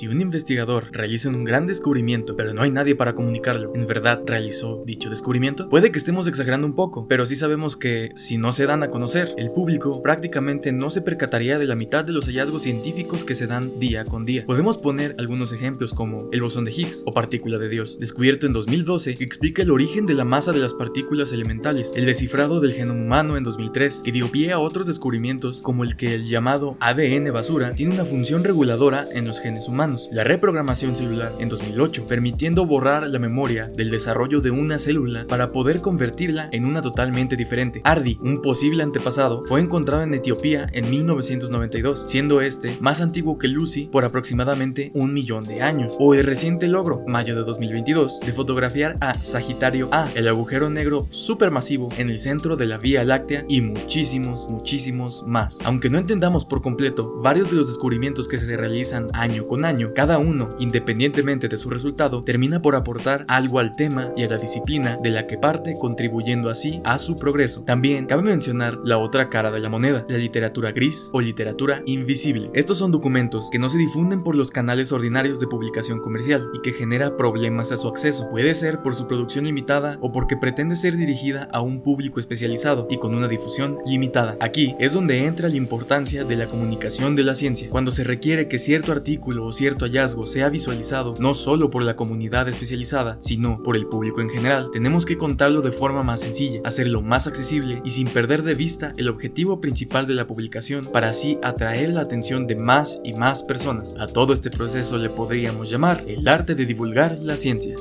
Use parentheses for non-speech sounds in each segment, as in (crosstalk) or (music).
Si un investigador realiza un gran descubrimiento, pero no hay nadie para comunicarlo, ¿en verdad realizó dicho descubrimiento? Puede que estemos exagerando un poco, pero sí sabemos que si no se dan a conocer, el público prácticamente no se percataría de la mitad de los hallazgos científicos que se dan día con día. Podemos poner algunos ejemplos como el bosón de Higgs o partícula de Dios, descubierto en 2012, que explica el origen de la masa de las partículas elementales, el descifrado del genoma humano en 2003, que dio pie a otros descubrimientos como el que el llamado ADN basura tiene una función reguladora en los genes humanos la reprogramación celular en 2008, permitiendo borrar la memoria del desarrollo de una célula para poder convertirla en una totalmente diferente. Ardi, un posible antepasado, fue encontrado en Etiopía en 1992, siendo este más antiguo que Lucy por aproximadamente un millón de años. O el reciente logro, mayo de 2022, de fotografiar a Sagitario A, el agujero negro supermasivo en el centro de la Vía Láctea y muchísimos, muchísimos más. Aunque no entendamos por completo varios de los descubrimientos que se realizan año con año, cada uno, independientemente de su resultado, termina por aportar algo al tema y a la disciplina de la que parte, contribuyendo así a su progreso. También cabe mencionar la otra cara de la moneda, la literatura gris o literatura invisible. Estos son documentos que no se difunden por los canales ordinarios de publicación comercial y que genera problemas a su acceso. Puede ser por su producción limitada o porque pretende ser dirigida a un público especializado y con una difusión limitada. Aquí es donde entra la importancia de la comunicación de la ciencia. Cuando se requiere que cierto artículo o cierto hallazgo sea visualizado no solo por la comunidad especializada, sino por el público en general, tenemos que contarlo de forma más sencilla, hacerlo más accesible y sin perder de vista el objetivo principal de la publicación para así atraer la atención de más y más personas. A todo este proceso le podríamos llamar el arte de divulgar la ciencia.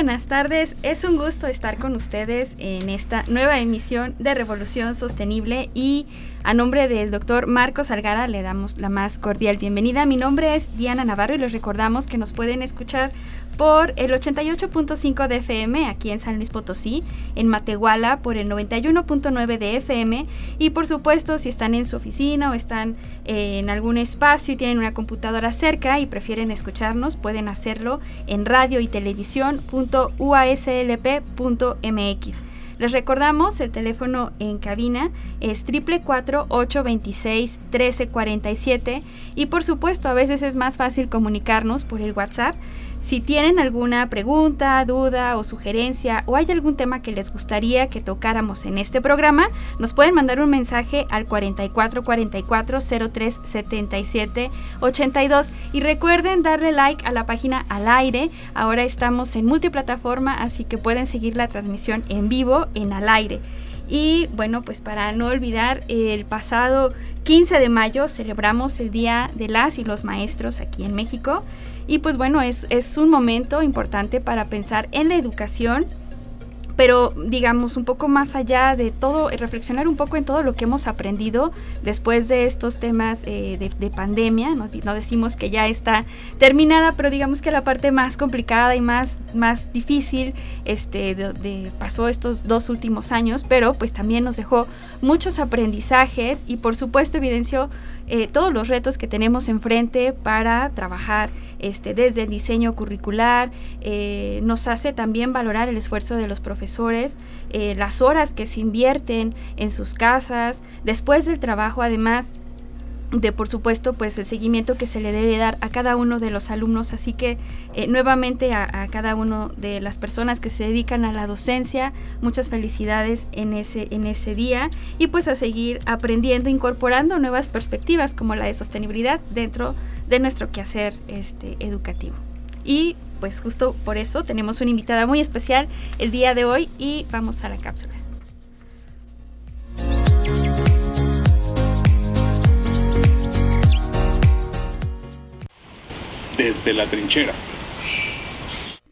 Buenas tardes, es un gusto estar con ustedes en esta nueva emisión de Revolución Sostenible y a nombre del doctor Marcos Algara le damos la más cordial bienvenida. Mi nombre es Diana Navarro y les recordamos que nos pueden escuchar por el 88.5 de FM aquí en San Luis Potosí, en Matehuala por el 91.9 de FM y por supuesto si están en su oficina o están eh, en algún espacio y tienen una computadora cerca y prefieren escucharnos, pueden hacerlo en radio y televisión.uaslp.mx. Les recordamos, el teléfono en cabina es 444-826-1347 y por supuesto a veces es más fácil comunicarnos por el WhatsApp si tienen alguna pregunta, duda o sugerencia o hay algún tema que les gustaría que tocáramos en este programa, nos pueden mandar un mensaje al 4444 03 77 82 y recuerden darle like a la página al aire. Ahora estamos en multiplataforma, así que pueden seguir la transmisión en vivo en al aire. Y bueno, pues para no olvidar, el pasado 15 de mayo celebramos el Día de las y los Maestros aquí en México. Y pues bueno, es, es un momento importante para pensar en la educación pero digamos un poco más allá de todo, reflexionar un poco en todo lo que hemos aprendido después de estos temas eh, de, pandemia, ¿no? decimos que ya está terminada, pero digamos que la parte más complicada y más, más difícil este, de, pasó estos dos últimos años, pero pues también nos dejó muchos aprendizajes y por supuesto evidenció eh, todos los retos que tenemos enfrente para trabajar este, desde el diseño curricular, eh, nos hace también valorar el esfuerzo de los profesores, eh, las horas que se invierten en sus casas, después del trabajo además de por supuesto pues el seguimiento que se le debe dar a cada uno de los alumnos así que eh, nuevamente a, a, cada uno de las personas que se dedican a la docencia muchas felicidades en ese en ese día y pues a seguir aprendiendo incorporando nuevas perspectivas como la de sostenibilidad dentro de nuestro quehacer este, educativo. Y pues justo por eso tenemos una invitada muy especial el día de hoy y vamos a la cápsula. Desde la trinchera.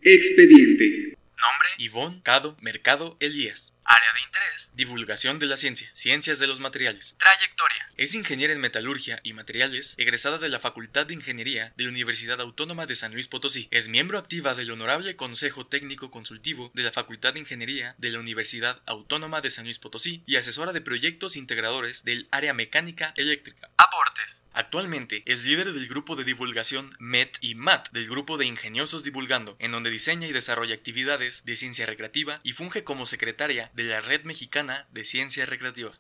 Expediente. Nombre, Ivonne Cado Mercado Elías. Área de interés, divulgación de la ciencia, ciencias de los materiales. Trayectoria. Es ingeniera en metalurgia y materiales, egresada de la Facultad de Ingeniería de la Universidad Autónoma de San Luis Potosí. Es miembro activa del Honorable Consejo Técnico Consultivo de la Facultad de Ingeniería de la Universidad Autónoma de San Luis Potosí y asesora de proyectos integradores del área mecánica eléctrica. Aportes. Actualmente es líder del grupo de divulgación MET y MAT del grupo de Ingeniosos Divulgando, en donde diseña y desarrolla actividades de ciencia recreativa y funge como secretaria de la Red Mexicana de Ciencia Recreativa.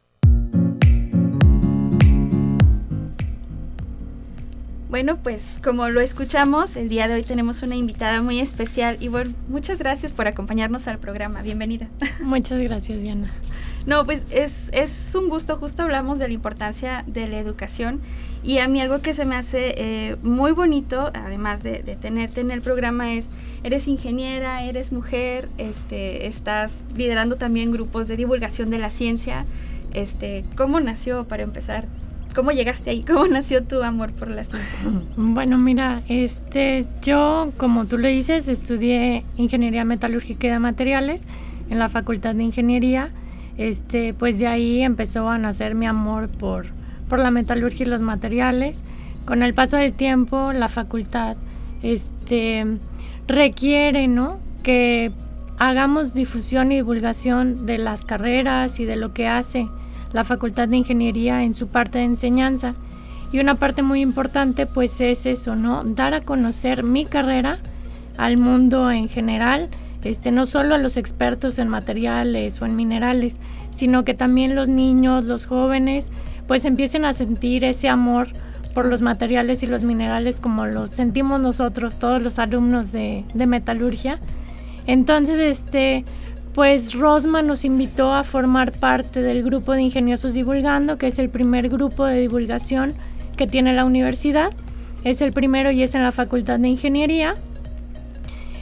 Bueno, pues como lo escuchamos, el día de hoy tenemos una invitada muy especial y bueno, muchas gracias por acompañarnos al programa. Bienvenida. (laughs) Muchas gracias, Diana. No, pues es, es un gusto, justo hablamos de la importancia de la educación y a mí algo que se me hace eh, muy bonito, además de, tenerte en el programa, es, eres ingeniera, eres mujer, este, estás liderando también grupos de divulgación de la ciencia. Este, ¿Cómo nació, para empezar? ¿Cómo llegaste ahí? ¿Cómo (laughs) nació tu amor por la ciencia? (laughs) Bueno, mira, este, yo, como tú le dices, estudié ingeniería metalúrgica y de materiales en la Facultad de Ingeniería. Este, pues de ahí empezó a nacer mi amor por, por la metalurgia y los materiales. Con el paso del tiempo, la facultad este, requiere ¿no? que hagamos difusión y divulgación de las carreras y de lo que hace la Facultad de Ingeniería en su parte de enseñanza. Y una parte muy importante pues es eso, ¿no? Dar a conocer mi carrera al mundo en general, este, no solo a los expertos en materiales o en minerales, sino que también los niños, los jóvenes, pues empiecen a sentir ese amor por los materiales y los minerales como lo sentimos nosotros, todos los alumnos de, de metalurgia. Entonces, este, pues Rosma nos invitó a formar parte del grupo de Ingeniosos Divulgando, que es el primer grupo de divulgación que tiene la universidad. Es el primero y es en la Facultad de Ingeniería.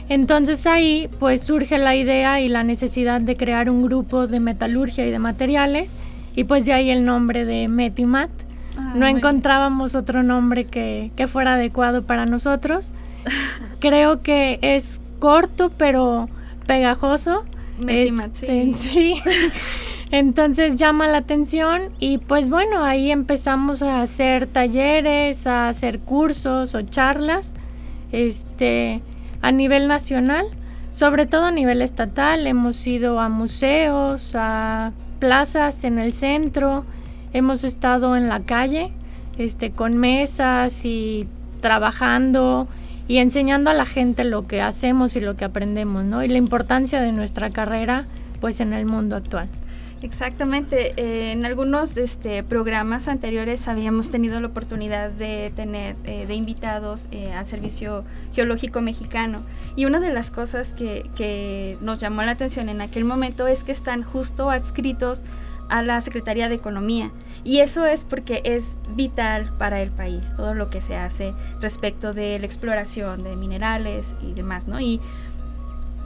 Entonces ahí pues surge la idea y la necesidad de crear un grupo de metalurgia y de materiales y pues de ahí el nombre de Metimat. Ah, no encontrábamos bien. otro nombre que, que, fuera adecuado para nosotros. (laughs) Creo que es corto pero pegajoso. Metimat, este, sí. sí. (laughs) Entonces llama la atención y pues bueno, ahí empezamos a hacer talleres, a hacer cursos o charlas. Este, a nivel nacional, sobre todo a nivel estatal. Hemos ido a museos, a plazas en el centro, hemos estado en la calle, este, con mesas y trabajando y enseñando a la gente lo que hacemos y lo que aprendemos, ¿no? Y la importancia de nuestra carrera, pues, en el mundo actual. Exactamente. Eh, en algunos este, programas anteriores habíamos tenido la oportunidad de tener eh, de invitados eh, al Servicio Geológico Mexicano. Y una de las cosas que, que, nos llamó la atención en aquel momento es que están justo adscritos a la Secretaría de Economía. Y eso es porque es vital para el país, todo lo que se hace respecto de la exploración de minerales y demás, ¿no? Y,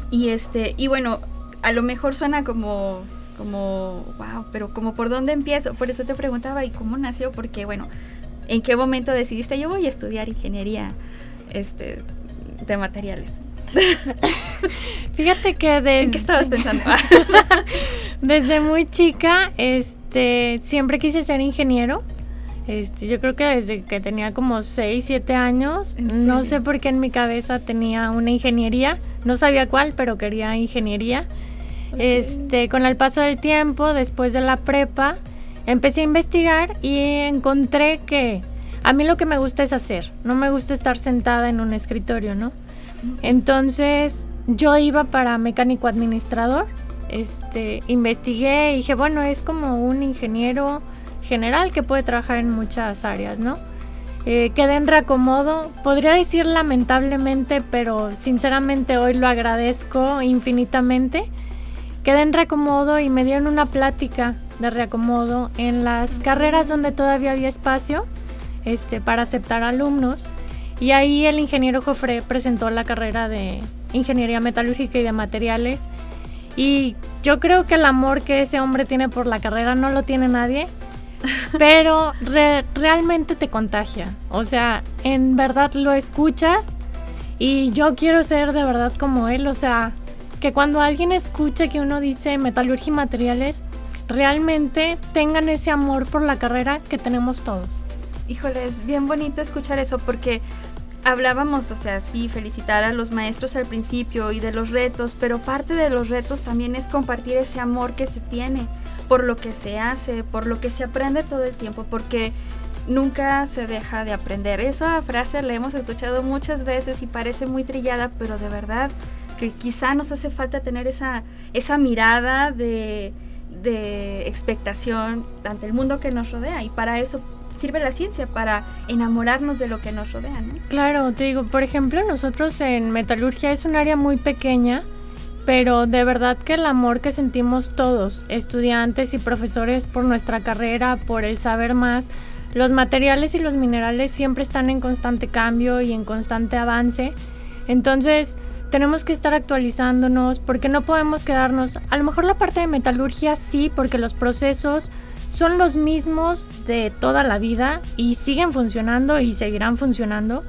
y, este, y bueno, a lo mejor suena como como, wow, pero como por dónde empiezo. Por eso te preguntaba, ¿y cómo nació? Porque, bueno, ¿en qué momento decidiste yo voy a estudiar ingeniería este, de materiales? (laughs) Fíjate que desde... ¿En qué estabas pensando? (laughs) desde muy chica, este, siempre quise ser ingeniero. Este, yo creo que desde que tenía como 6, 7 años, no sé por qué en mi cabeza tenía una ingeniería, no sabía cuál, pero quería ingeniería. Okay. Este, con el paso del tiempo, después de la prepa, empecé a investigar y encontré que a mí lo que me gusta es hacer, no me gusta estar sentada en un escritorio, ¿no? Entonces yo iba para mecánico administrador, este, investigué y dije, bueno, es como un ingeniero general que puede trabajar en muchas áreas, ¿no? Eh, quedé en reacomodo, podría decir lamentablemente, pero sinceramente hoy lo agradezco infinitamente Quedé en reacomodo y me dieron una plática de reacomodo en las carreras donde todavía había espacio este, para aceptar alumnos. Y ahí el ingeniero Jofre presentó la carrera de Ingeniería Metalúrgica y de Materiales. Y yo creo que el amor que ese hombre tiene por la carrera no lo tiene nadie, (laughs) pero re realmente te contagia. O sea, en verdad lo escuchas y yo quiero ser de verdad como él. O sea, que cuando alguien escuche que uno dice metalurgia y materiales, realmente tengan ese amor por la carrera que tenemos todos. Híjole, es bien bonito escuchar eso porque hablábamos, o sea, sí, felicitar a los maestros al principio y de los retos, pero parte de los retos también es compartir ese amor que se tiene por lo que se hace, por lo que se aprende todo el tiempo, porque nunca se deja de aprender. Esa frase la hemos escuchado muchas veces y parece muy trillada, pero de verdad que quizá nos hace falta tener esa, esa mirada de, de expectación ante el mundo que nos rodea y para eso sirve la ciencia para enamorarnos de lo que nos rodea. Claro, te digo, por ejemplo, nosotros en metalurgia es un área muy pequeña, pero de verdad que el amor que sentimos todos, estudiantes y profesores por nuestra carrera, por el saber más, los materiales y los minerales siempre están en constante cambio y en constante avance. Entonces, tenemos que estar actualizándonos porque no podemos quedarnos, a lo mejor la parte de metalurgia sí, porque los procesos son los mismos de toda la vida y siguen funcionando y seguirán funcionando.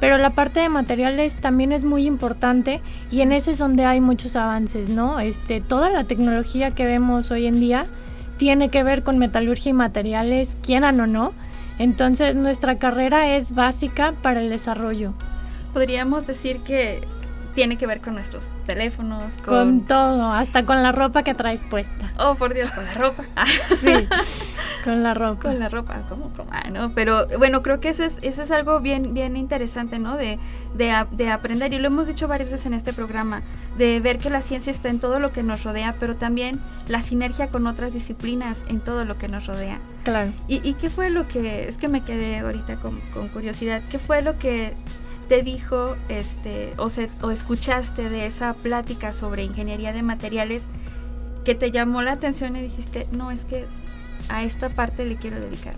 Pero la parte de materiales también es muy importante y en ese es donde hay muchos avances, ¿no? Este, toda la tecnología que vemos hoy en día tiene que ver con metalurgia y materiales, quieran o no. Entonces nuestra carrera es básica para el desarrollo. Podríamos decir que tiene que ver con nuestros teléfonos, con... todo, hasta con la ropa que traes puesta. Oh, por Dios, con la ropa. (laughs) sí, con la ropa. Con la ropa, como, como ah, ¿no? Pero bueno, creo que eso es, eso es algo bien, bien interesante, ¿no? De, de, de, aprender, y lo hemos dicho varias veces en este programa, de ver que la ciencia está en todo lo que nos rodea, pero también la sinergia con otras disciplinas en todo lo que nos rodea. Claro. ¿Y, y qué fue lo que, es que me quedé ahorita con, con curiosidad, qué fue lo que te dijo este, o, se, o escuchaste de esa plática sobre ingeniería de materiales que te llamó la atención y dijiste, no, es que a esta parte le quiero dedicar?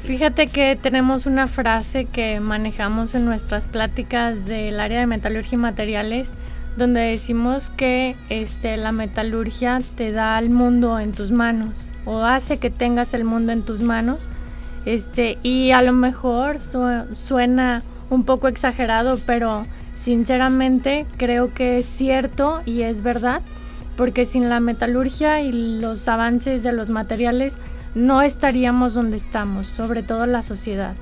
Fíjate que tenemos una frase que manejamos en nuestras pláticas del área de metalurgia y materiales, donde decimos que este, la metalurgia te da el mundo en tus manos o hace que tengas el mundo en tus manos. Este, y a lo mejor suena un poco exagerado, pero sinceramente creo que es cierto y es verdad, porque sin la metalurgia y los avances de los materiales no estaríamos donde estamos, sobre todo la sociedad.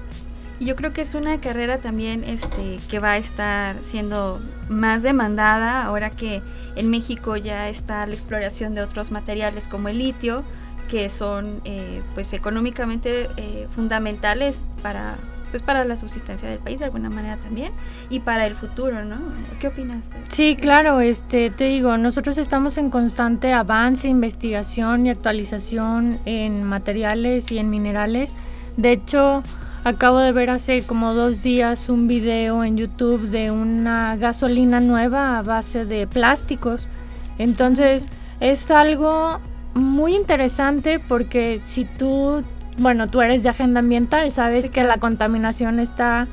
Yo creo que es una carrera también este, que va a estar siendo más demandada ahora que en México ya está la exploración de otros materiales como el litio, que son eh, pues económicamente eh, fundamentales para pues para la subsistencia del país de alguna manera también y para el futuro, ¿no? ¿Qué opinas? Sí, claro, este te digo, nosotros estamos en constante avance, investigación y actualización en materiales y en minerales. De hecho, acabo de ver hace como dos días un video en YouTube de una gasolina nueva a base de plásticos. Entonces, es algo muy interesante porque si tú bueno, tú eres de agenda ambiental, sabes que la contaminación está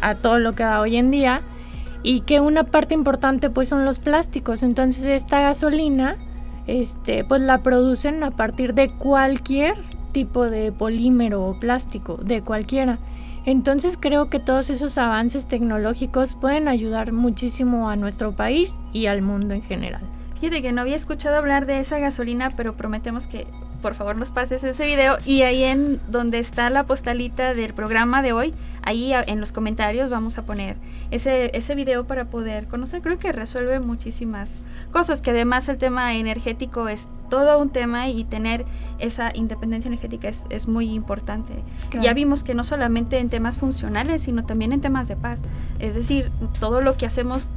a todo lo que da hoy en día y que una parte importante pues son los plásticos. Entonces esta gasolina este pues la producen a partir de cualquier tipo de polímero o plástico, de cualquiera. Entonces creo que todos esos avances tecnológicos pueden ayudar muchísimo a nuestro país y al mundo en general. Fíjate que no había escuchado hablar de esa gasolina, pero prometemos que por favor nos pases ese video y ahí en donde está la postalita del programa de hoy, ahí en los comentarios vamos a poner ese, ese video para poder conocer. Creo que resuelve muchísimas cosas, que además el tema energético es todo un tema y tener esa independencia energética es, es muy importante. Ya vimos que no solamente en temas funcionales, sino también en temas de paz. Es decir, todo lo que hacemos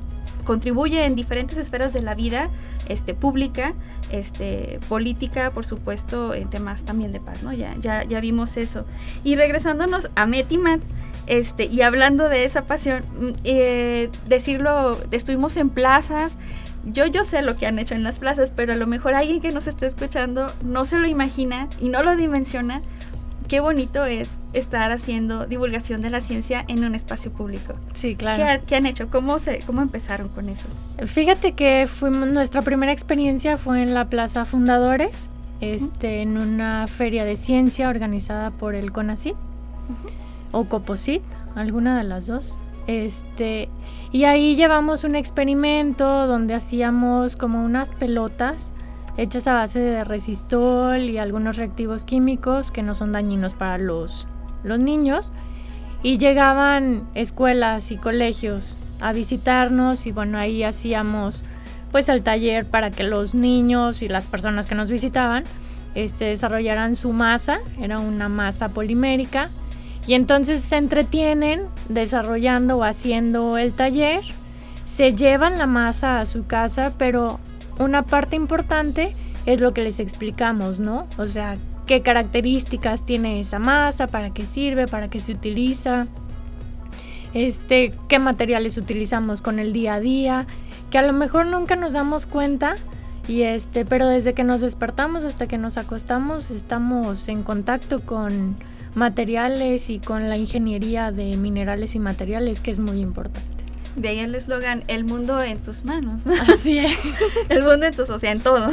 contribuye en diferentes esferas de la vida este, pública, este, política, por supuesto, en temas también de paz, ¿no? Ya, ya, ya vimos eso. Y regresándonos a Metimat, este, y hablando de esa pasión, mm, eh, decirlo, estuvimos en plazas, yo, yo sé lo que han hecho en las plazas, pero a lo mejor alguien que nos esté escuchando no se lo imagina y no lo dimensiona qué bonito es estar haciendo divulgación de la ciencia en un espacio público. Sí, claro. ¿Qué, han hecho? ¿Cómo, se, ¿Cómo empezaron con eso? Fíjate que fuimos, nuestra primera experiencia fue en la Plaza Fundadores, este, en una feria de ciencia organizada por el CONACYT o COPOSIT, alguna de las dos. Este, y ahí llevamos un experimento donde hacíamos como unas pelotas hechas a base de resistol y algunos reactivos químicos que no son dañinos para los, los niños. Y llegaban escuelas y colegios a visitarnos y bueno, ahí hacíamos pues el taller para que los niños y las personas que nos visitaban este, desarrollaran su masa, era una masa polimérica. Y entonces se entretienen desarrollando o haciendo el taller, se llevan la masa a su casa, pero una parte importante es lo que les explicamos, ¿no? O sea, qué características tiene esa masa, para qué sirve, para qué se utiliza, este, qué materiales utilizamos con el día a día, que a lo mejor nunca nos damos cuenta y este, pero desde que nos despertamos hasta que nos acostamos estamos en contacto con materiales y con la ingeniería de minerales y materiales que es muy importante. De ahí el eslogan, el mundo en tus manos. (laughs) Así es. el mundo en tus, o sea, en todo.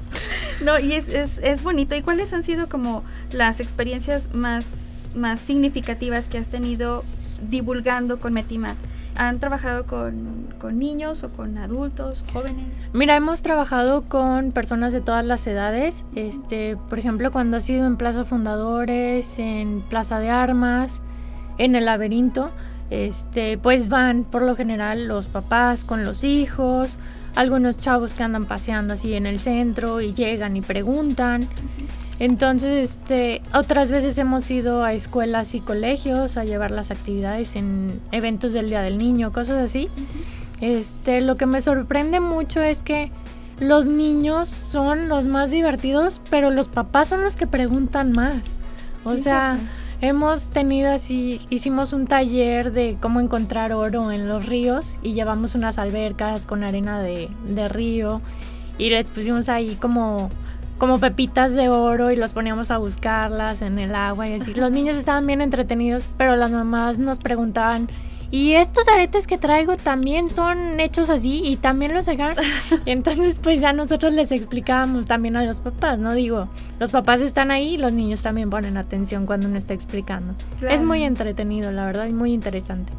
(laughs) no, y es, es, es, bonito. ¿Y cuáles han sido como las experiencias más, más significativas que has tenido divulgando con Metimat? ¿Han trabajado con, con, niños o con adultos, jóvenes? Mira, hemos trabajado con personas de todas las edades. Este, por ejemplo, cuando ha sido en Plaza Fundadores, en Plaza de Armas, en el laberinto, este, pues van por lo general los papás con los hijos, algunos chavos que andan paseando así en el centro y llegan y preguntan. Entonces, este, otras veces hemos ido a escuelas y colegios a llevar las actividades en eventos del Día del Niño, cosas así. Este, lo que me sorprende mucho es que los niños son los más divertidos, pero los papás son los que preguntan más. O sea, hemos tenido así, hicimos un taller de cómo encontrar oro en los ríos y llevamos unas albercas con arena de, de río y les pusimos ahí como como pepitas de oro y los poníamos a buscarlas en el agua y así. Los niños estaban bien entretenidos, pero las mamás nos preguntaban, ¿y estos aretes que traigo también son hechos así y también los? Y (laughs) entonces pues ya nosotros les explicábamos también a los papás, ¿no? Digo, los papás están ahí y los niños también ponen atención cuando uno está explicando. Es muy entretenido, la verdad, y muy interesante.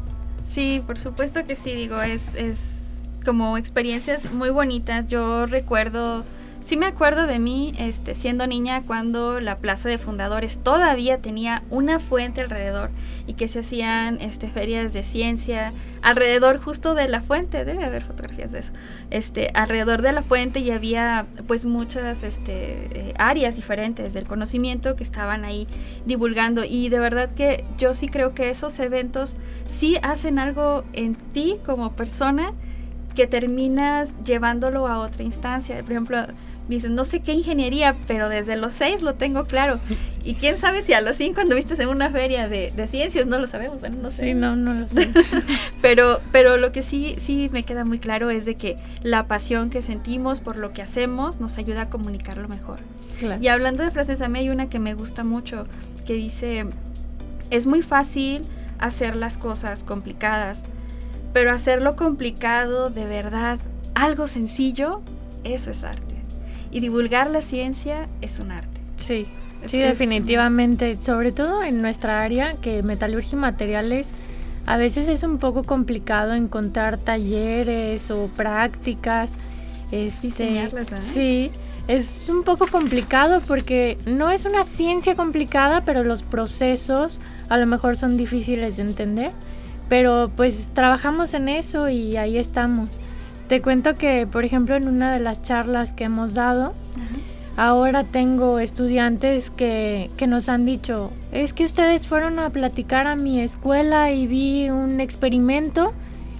Sí, por supuesto que sí, digo, es, es como experiencias muy bonitas. Yo recuerdo Sí me acuerdo de mí este, siendo niña cuando la Plaza de Fundadores todavía tenía una fuente alrededor y que se hacían este, ferias de ciencia alrededor justo de la fuente, debe haber fotografías de eso, este, alrededor de la fuente y había pues muchas este, eh, áreas diferentes del conocimiento que estaban ahí divulgando. Y de verdad que yo sí creo que esos eventos sí hacen algo en ti como persona que terminas llevándolo a otra instancia. Por ejemplo, dices, no sé qué ingeniería, pero desde los seis lo tengo claro. (laughs) Y quién sabe si a los cinco viste en una feria de, ciencias, no lo sabemos, bueno, no sé. Sí, no, no lo sé. (laughs) pero, pero lo que sí, sí me queda muy claro es de que la pasión que sentimos por lo que hacemos nos ayuda a comunicarlo mejor. Y hablando de frases, a mí hay una que me gusta mucho, que dice, es muy fácil hacer las cosas complicadas, pero hacerlo complicado de verdad, algo sencillo, eso es arte. Y divulgar la ciencia es un arte. Sí, sí, definitivamente. Sobre todo en nuestra área, que metalurgia y materiales, a veces es un poco complicado encontrar talleres o prácticas. Este, Sí, es un poco complicado porque no es una ciencia complicada, pero los procesos a lo mejor son difíciles de entender. Pero pues trabajamos en eso y ahí estamos. Te cuento que, por ejemplo, en una de las charlas que hemos dado, ahora tengo estudiantes que, que, nos han dicho, es que ustedes fueron a platicar a mi escuela y vi un experimento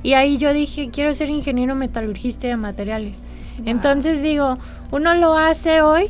y ahí yo dije, quiero ser ingeniero metalurgista de materiales. Entonces digo, uno lo hace hoy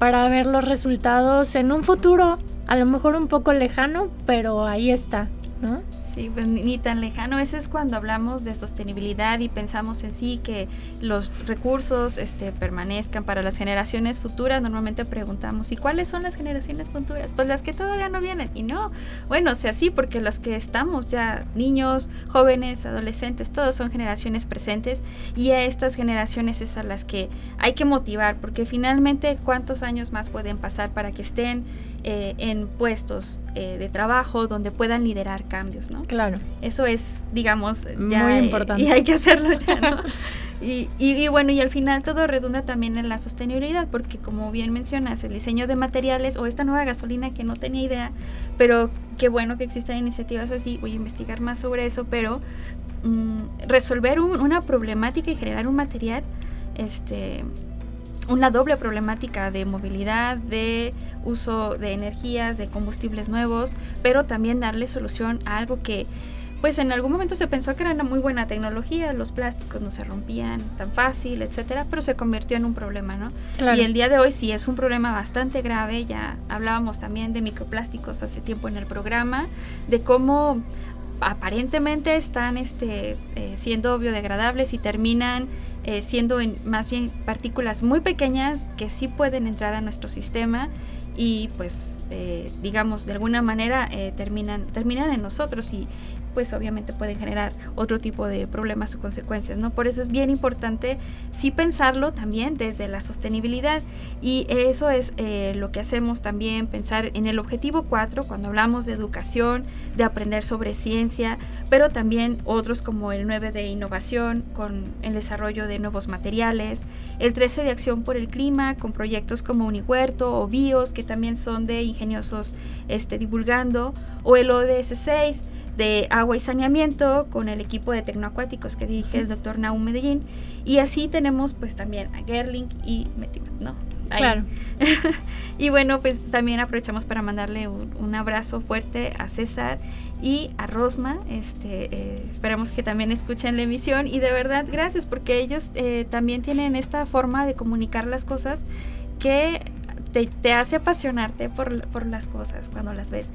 para ver los resultados en un futuro, a lo mejor un poco lejano, pero ahí está, ¿no? Sí, pues ni, tan lejano. Eso es cuando hablamos de sostenibilidad y pensamos en sí que los recursos este, permanezcan para las generaciones futuras. Normalmente preguntamos, ¿y cuáles son las generaciones futuras? Pues las que todavía no vienen. Y no, bueno, o sea, sí, porque los que estamos ya, niños, jóvenes, adolescentes, todos son generaciones presentes y a estas generaciones es a las que hay que motivar, porque finalmente, ¿cuántos años más pueden pasar para que estén eh, en puestos eh, de trabajo donde puedan liderar cambios, ¿no? Claro. Eso es, digamos, ya... Muy importante. Y hay que hacerlo ya, ¿no? (laughs) y, y, bueno, y al final todo redunda también en la sostenibilidad, porque como bien mencionas, el diseño de materiales o esta nueva gasolina que no tenía idea, pero qué bueno que existan iniciativas así, voy a investigar más sobre eso, pero mm, resolver una problemática y generar un material, este una doble problemática de movilidad, de uso de energías, de combustibles nuevos, pero también darle solución a algo que pues en algún momento se pensó que era una muy buena tecnología, los plásticos no se rompían tan fácil, etcétera, pero se convirtió en un problema, ¿no? Y el día de hoy sí es un problema bastante grave, ya hablábamos también de microplásticos hace tiempo en el programa, de cómo aparentemente están este, eh, siendo biodegradables y terminan eh, siendo en, más bien partículas muy pequeñas que sí pueden entrar a nuestro sistema y pues eh, digamos de alguna manera terminan, terminan en nosotros y, pues obviamente pueden generar otro tipo de problemas o consecuencias, ¿no? Por eso es bien importante sí pensarlo también desde la sostenibilidad y eso es eh, lo que hacemos también, pensar en el objetivo 4 cuando hablamos de educación, de aprender sobre ciencia, pero también otros como el 9 de innovación con el desarrollo de nuevos materiales, el 13 de acción por el clima con proyectos como Unihuerto o BIOS que también son de ingeniosos este, divulgando, o el ODS 6 de agua y saneamiento con el equipo de tecnoacuáticos que dirige el doctor Naum Medellín. Y así tenemos pues también a Gerling y Metimat, ¿no? Claro. (laughs) y bueno, pues también aprovechamos para mandarle un, abrazo fuerte a César y a Rosma. Este, eh, esperamos que también escuchen la emisión y de verdad gracias porque ellos eh, también tienen esta forma de comunicar las cosas que te, te hace apasionarte por, por, las cosas cuando las ves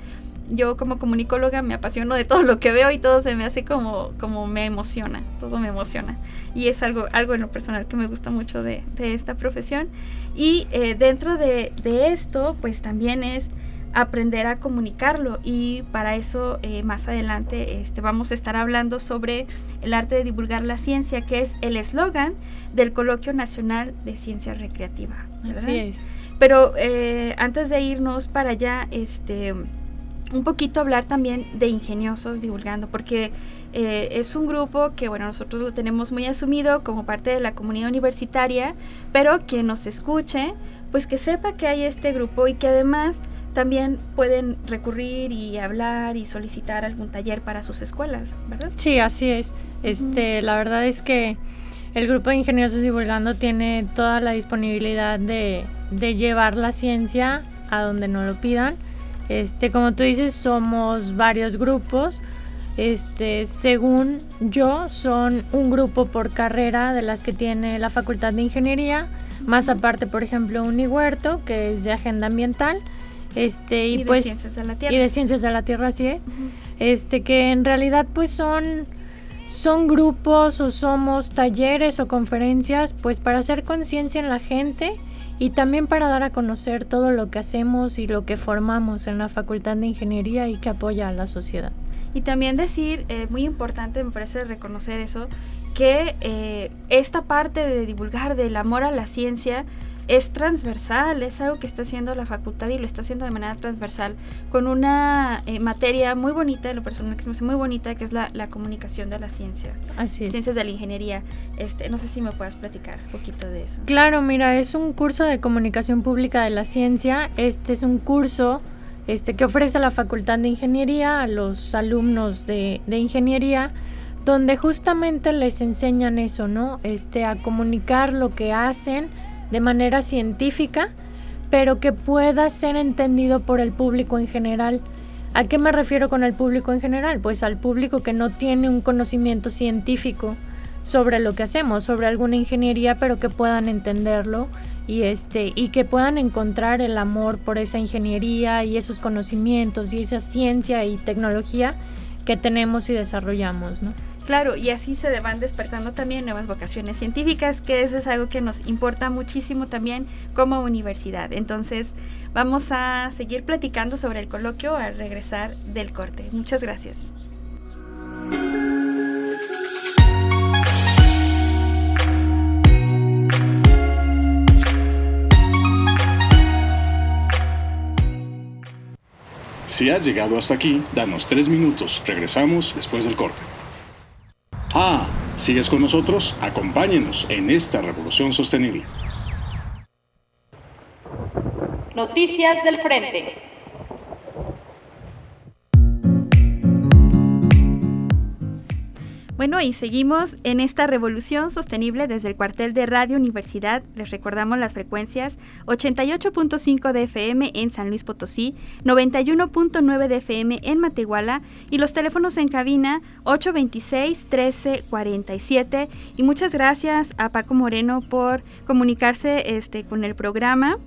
yo como comunicóloga me apasiono de todo lo que veo y todo se me hace como, como me emociona, todo me emociona. Y es algo, algo en lo personal que me gusta mucho de, esta profesión. Y eh, dentro de, esto, pues también es aprender a comunicarlo y para eso eh, más adelante este, vamos a estar hablando sobre el arte de divulgar la ciencia, que es el eslogan del Coloquio Nacional de Ciencia Recreativa. Así es. Pero eh, antes de irnos para allá, este un poquito hablar también de ingeniosos divulgando, porque eh, es un grupo que, bueno, nosotros lo tenemos muy asumido como parte de la comunidad universitaria, pero quien nos escuche, pues que sepa que hay este grupo y que además también pueden recurrir y hablar y solicitar algún taller para sus escuelas, ¿verdad? Sí, así es. Este, la verdad es que el grupo de ingeniosos divulgando tiene toda la disponibilidad de, de llevar la ciencia a donde no lo pidan este, como tú dices, somos varios grupos. Este, según yo, son un grupo por carrera de las que tiene la Facultad de Ingeniería, más aparte, por ejemplo, Unihuerto, que es de agenda ambiental. Este, y, pues, de ciencias de la tierra. Y de ciencias de la tierra, así es. Este, que en realidad, pues son, son grupos o somos talleres o conferencias, pues para hacer conciencia en la gente y también para dar a conocer todo lo que hacemos y lo que formamos en la Facultad de Ingeniería y que apoya a la sociedad. Y también decir, eh, muy importante me parece reconocer eso, que eh, esta parte de divulgar del amor a la ciencia es transversal, es algo que está haciendo la facultad y lo está haciendo de manera transversal, con una eh, materia muy bonita, de lo personal que se me hace muy bonita, que es la, comunicación de la ciencia. Así Ciencias de la ingeniería. Este, no sé si me puedas platicar un poquito de eso. Claro, mira, es un curso de comunicación pública de la ciencia. Este es un curso este, que ofrece la Facultad de Ingeniería a los alumnos de, de ingeniería donde justamente les enseñan eso, ¿no? Este, a comunicar lo que hacen, de manera científica, pero que pueda ser entendido por el público en general. ¿A qué me refiero con el público en general? Pues al público que no tiene un conocimiento científico sobre lo que hacemos, sobre alguna ingeniería, pero que puedan entenderlo y este y que puedan encontrar el amor por esa ingeniería y esos conocimientos y esa ciencia y tecnología que tenemos y desarrollamos, ¿no? Claro, y así se van despertando también nuevas vocaciones científicas, que eso es algo que nos importa muchísimo también como universidad. Entonces, vamos a seguir platicando sobre el coloquio al regresar del corte. Muchas gracias. Si has llegado hasta aquí, danos tres minutos. Regresamos después del corte. Ah, ¿sigues con nosotros? Acompáñenos en esta revolución sostenible. Noticias del Frente. Bueno, y seguimos en esta revolución sostenible desde el cuartel de Radio Universidad. Les recordamos las frecuencias 88.5 de FM en San Luis Potosí, 91.9 de FM en Matehuala y los teléfonos en cabina 826-1347. Y muchas gracias a Paco Moreno por comunicarse este, con el programa.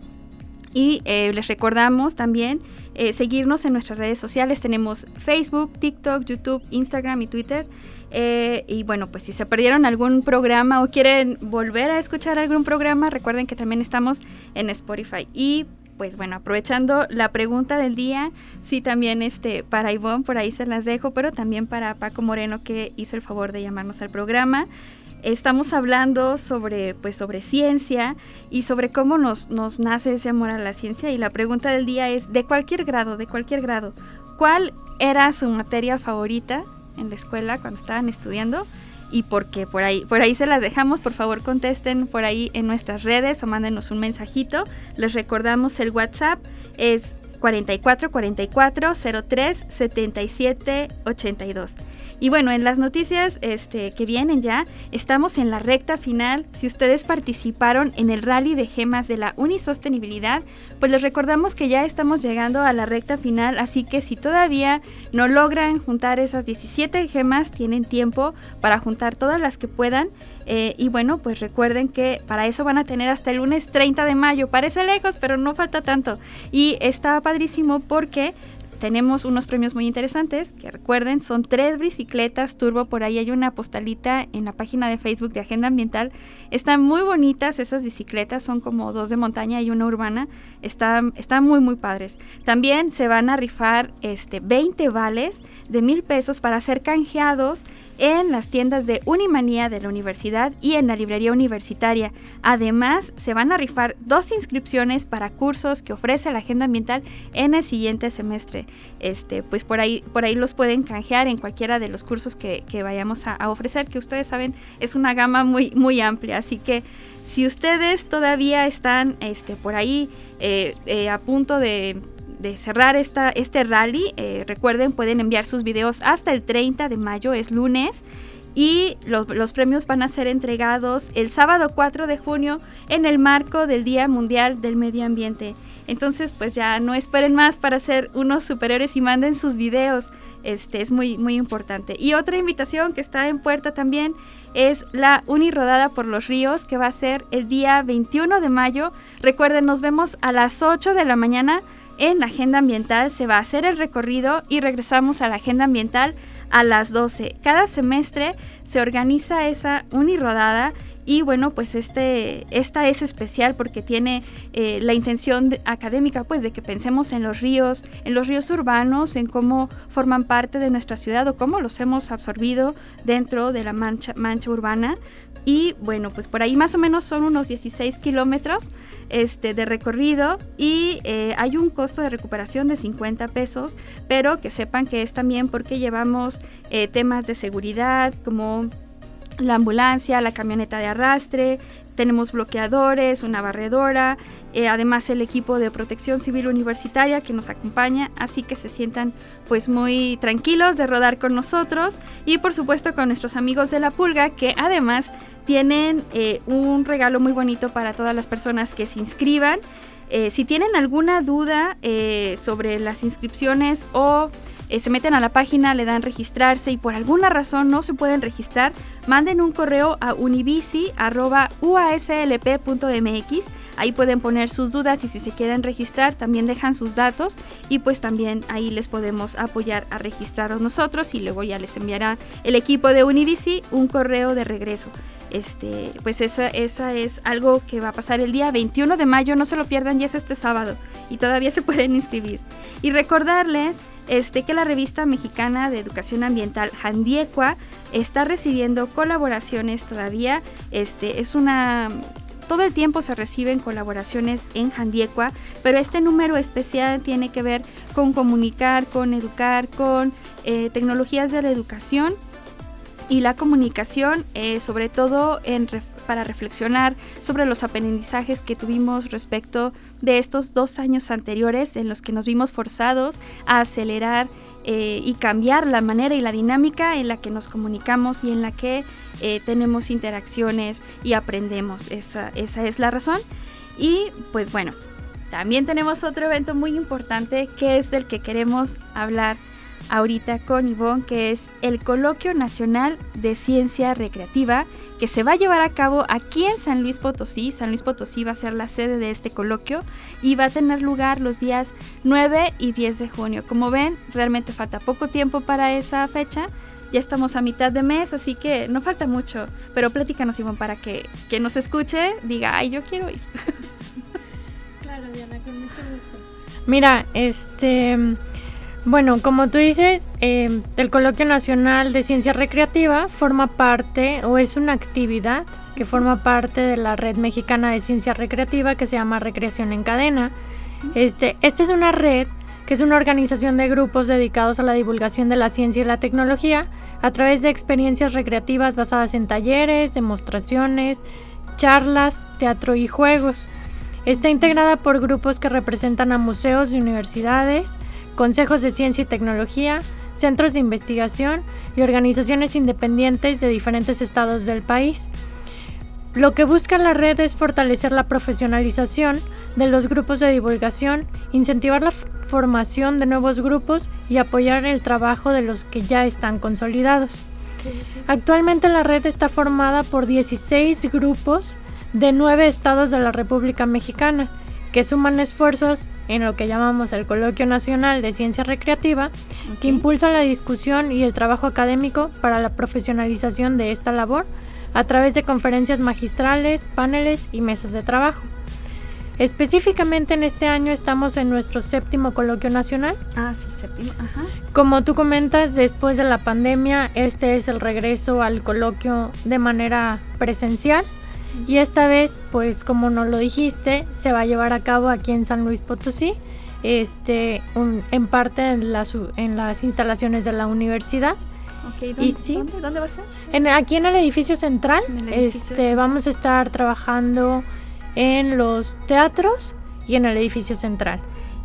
Y eh, les recordamos también eh, seguirnos en nuestras redes sociales. Tenemos Facebook, TikTok, YouTube, Instagram y Twitter. Eh, y bueno, pues si se perdieron algún programa o quieren volver a escuchar algún programa, recuerden que también estamos en Spotify. Y pues bueno, aprovechando la pregunta del día, sí también este para Ivonne por ahí se las dejo, pero también para Paco Moreno que hizo el favor de llamarnos al programa. Estamos hablando sobre, pues, sobre ciencia y sobre cómo nos, nos nace ese amor a la ciencia. Y la pregunta del día es, de cualquier grado, de cualquier grado, ¿cuál era su materia favorita en la escuela cuando estaban estudiando? y porque por ahí, por ahí se las dejamos, por favor contesten por ahí en nuestras redes o mándenos un mensajito. Les recordamos el WhatsApp es 44 44 03 77 82. Y bueno, en las noticias este, que vienen ya, estamos en la recta final. Si ustedes participaron en el rally de gemas de la Unisostenibilidad, pues les recordamos que ya estamos llegando a la recta final, así que si todavía no logran juntar esas 17 gemas, tienen tiempo para juntar todas las que puedan. Eh, y bueno, pues recuerden que para eso van a tener hasta el lunes 30 de mayo. Parece lejos, pero no falta tanto. Y está padrísimo porque tenemos unos premios muy interesantes, que recuerden, son tres bicicletas turbo, por ahí hay una postalita en la página de Facebook de Agenda Ambiental. Están muy bonitas esas bicicletas, son como dos de montaña y una urbana, están, están muy muy padres. También se van a rifar este, 20 vales de mil pesos para ser canjeados en las tiendas de Unimanía de la universidad y en la librería universitaria. Además, se van a rifar dos inscripciones para cursos que ofrece la Agenda Ambiental en el siguiente semestre este, pues por ahí, por ahí los pueden canjear en cualquiera de los cursos que, vayamos a, ofrecer, que ustedes saben es una gama muy, muy amplia. Así que si ustedes todavía están este, por ahí eh, eh, a punto de, cerrar este rally, eh, recuerden, pueden enviar sus videos hasta el 30 de mayo, es lunes y los, premios van a ser entregados el sábado 4 de junio en el marco del Día Mundial del Medio Ambiente. Entonces, pues ya no esperen más para ser unos superhéroes y manden sus videos. Este es muy, muy importante. Y otra invitación que está en puerta también es la Unirodada por los Ríos, que va a ser el día 21 de mayo. Recuerden, nos vemos a las 8 de la mañana en la Agenda Ambiental. Se va a hacer el recorrido y regresamos a la Agenda Ambiental a las 12. Cada semestre se organiza esa unirodada y bueno, pues este, esta es especial porque tiene eh, la intención académica, pues de que pensemos en los ríos, en los ríos urbanos, en cómo forman parte de nuestra ciudad o cómo los hemos absorbido dentro de la mancha, mancha urbana. Y bueno, pues por ahí más o menos son unos 16 kilómetros este, de recorrido y eh, hay un costo de recuperación de 50 pesos, pero que sepan que es también porque llevamos eh, temas de seguridad como la ambulancia, la camioneta de arrastre, tenemos bloqueadores, una barredora, eh, además el equipo de protección civil universitaria que nos acompaña, así que se sientan pues muy tranquilos de rodar con nosotros y por supuesto con nuestros amigos de la pulga que además tienen eh, un regalo muy bonito para todas las personas que se inscriban. Eh, si tienen alguna duda sobre las inscripciones o eh, se meten a la página, le dan registrarse y por alguna razón no se pueden registrar, manden un correo a unibici.uaslp.mx. Ahí pueden poner sus dudas y si se quieren registrar también dejan sus datos y pues también ahí les podemos apoyar a registraros nosotros y luego ya les enviará el equipo de Unibici un correo de regreso. Este, pues esa, esa es algo que va a pasar el día 21 de mayo, no se lo pierdan, ya es este sábado y todavía se pueden inscribir. Y recordarles este, que la revista mexicana de educación ambiental Jandiecua está recibiendo colaboraciones todavía. Este, es una todo el tiempo se reciben colaboraciones en Jandiecua, pero este número especial tiene que ver con comunicar, con educar, con eh, tecnologías de la educación y la comunicación, eh, sobre todo para reflexionar sobre los aprendizajes que tuvimos respecto de estos dos años anteriores en los que nos vimos forzados a acelerar eh, y cambiar la manera y la dinámica en la que nos comunicamos y en la que eh, tenemos interacciones y aprendemos. Esa, esa es la razón. Y pues bueno, también tenemos otro evento muy importante que es del que queremos hablar ahorita con Ivonne, que es el Coloquio Nacional de Ciencia Recreativa, que se va a llevar a cabo aquí en San Luis Potosí. San Luis Potosí va a ser la sede de este coloquio y va a tener lugar los días 9 y 10 de junio. Como ven, realmente falta poco tiempo para esa fecha. Ya estamos a mitad de mes, así que no falta mucho. Pero platícanos, Ivonne, para que quien nos escuche diga, ay, yo quiero ir. (laughs) Claro, Diana, con mucho gusto. Mira, este bueno, como tú dices, em, el Coloquio Nacional de Ciencia Recreativa forma parte o es una actividad que forma parte de la Red Mexicana de Ciencia Recreativa que se llama Recreación en Cadena. Este, esta es una red que es una organización de grupos dedicados a la divulgación de la ciencia y la tecnología a través de experiencias recreativas basadas en talleres, demostraciones, charlas, teatro y juegos. Está integrada por grupos que representan a museos y universidades, consejos de ciencia y tecnología, centros de investigación y organizaciones independientes de diferentes estados del país. Lo que busca la red es fortalecer la profesionalización de los grupos de divulgación, incentivar la formación de nuevos grupos y apoyar el trabajo de los que ya están consolidados. Actualmente la red está formada por 16 grupos de 9 estados de la República Mexicana que suman esfuerzos en lo que llamamos el Coloquio Nacional de Ciencia Recreativa, que impulsa la discusión y el trabajo académico para la profesionalización de esta labor a través de conferencias magistrales, paneles y mesas de trabajo. Específicamente en este año estamos en nuestro séptimo coloquio nacional. Ah, sí, séptimo, ajá. Como tú comentas, después de la pandemia, este es el regreso al coloquio de manera presencial. Y esta vez, pues como nos lo dijiste, se va a llevar a cabo aquí en San Luis Potosí, este, en parte en, en las instalaciones de la universidad. ¿dónde, va a ser? aquí en el edificio central. este, vamos a estar trabajando en los teatros y en el edificio central.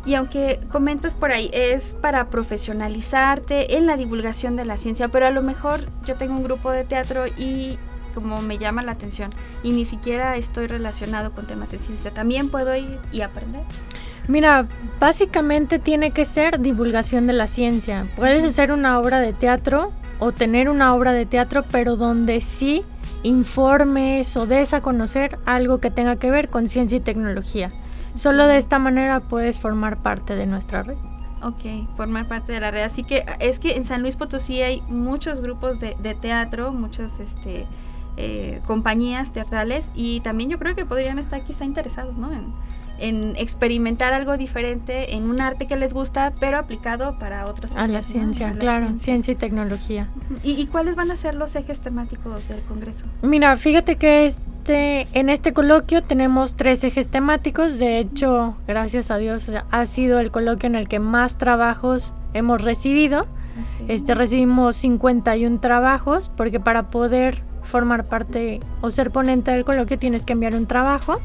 Y aunque comentas por ahí, es para profesionalizarte en la divulgación de la ciencia, pero a lo mejor yo tengo un grupo de teatro y como me llama la atención y ni siquiera estoy relacionado con temas de ciencia. ¿También puedo ir y aprender? Mira, básicamente tiene que ser divulgación de la ciencia. Puedes hacer una obra de teatro o tener una obra de teatro, pero donde sí informes o des a conocer algo que tenga que ver con ciencia y tecnología. Solo de esta manera puedes formar parte de nuestra red. Ok, formar parte de la red. Así que es que en San Luis Potosí hay muchos grupos de, de teatro, muchos este, eh, compañías teatrales y también yo creo que podrían estar quizá interesados ¿no? en, experimentar algo diferente en un arte que les gusta pero aplicado para otros a la ciencia claro ciencia. y tecnología. ¿Y, cuáles van a ser los ejes temáticos del congreso mira fíjate que este en este coloquio tenemos tres ejes temáticos. De hecho gracias a Dios ha sido el coloquio en el que más trabajos hemos recibido. Este recibimos 51 trabajos porque para poder formar parte o ser ponente del coloquio tienes que enviar un trabajo.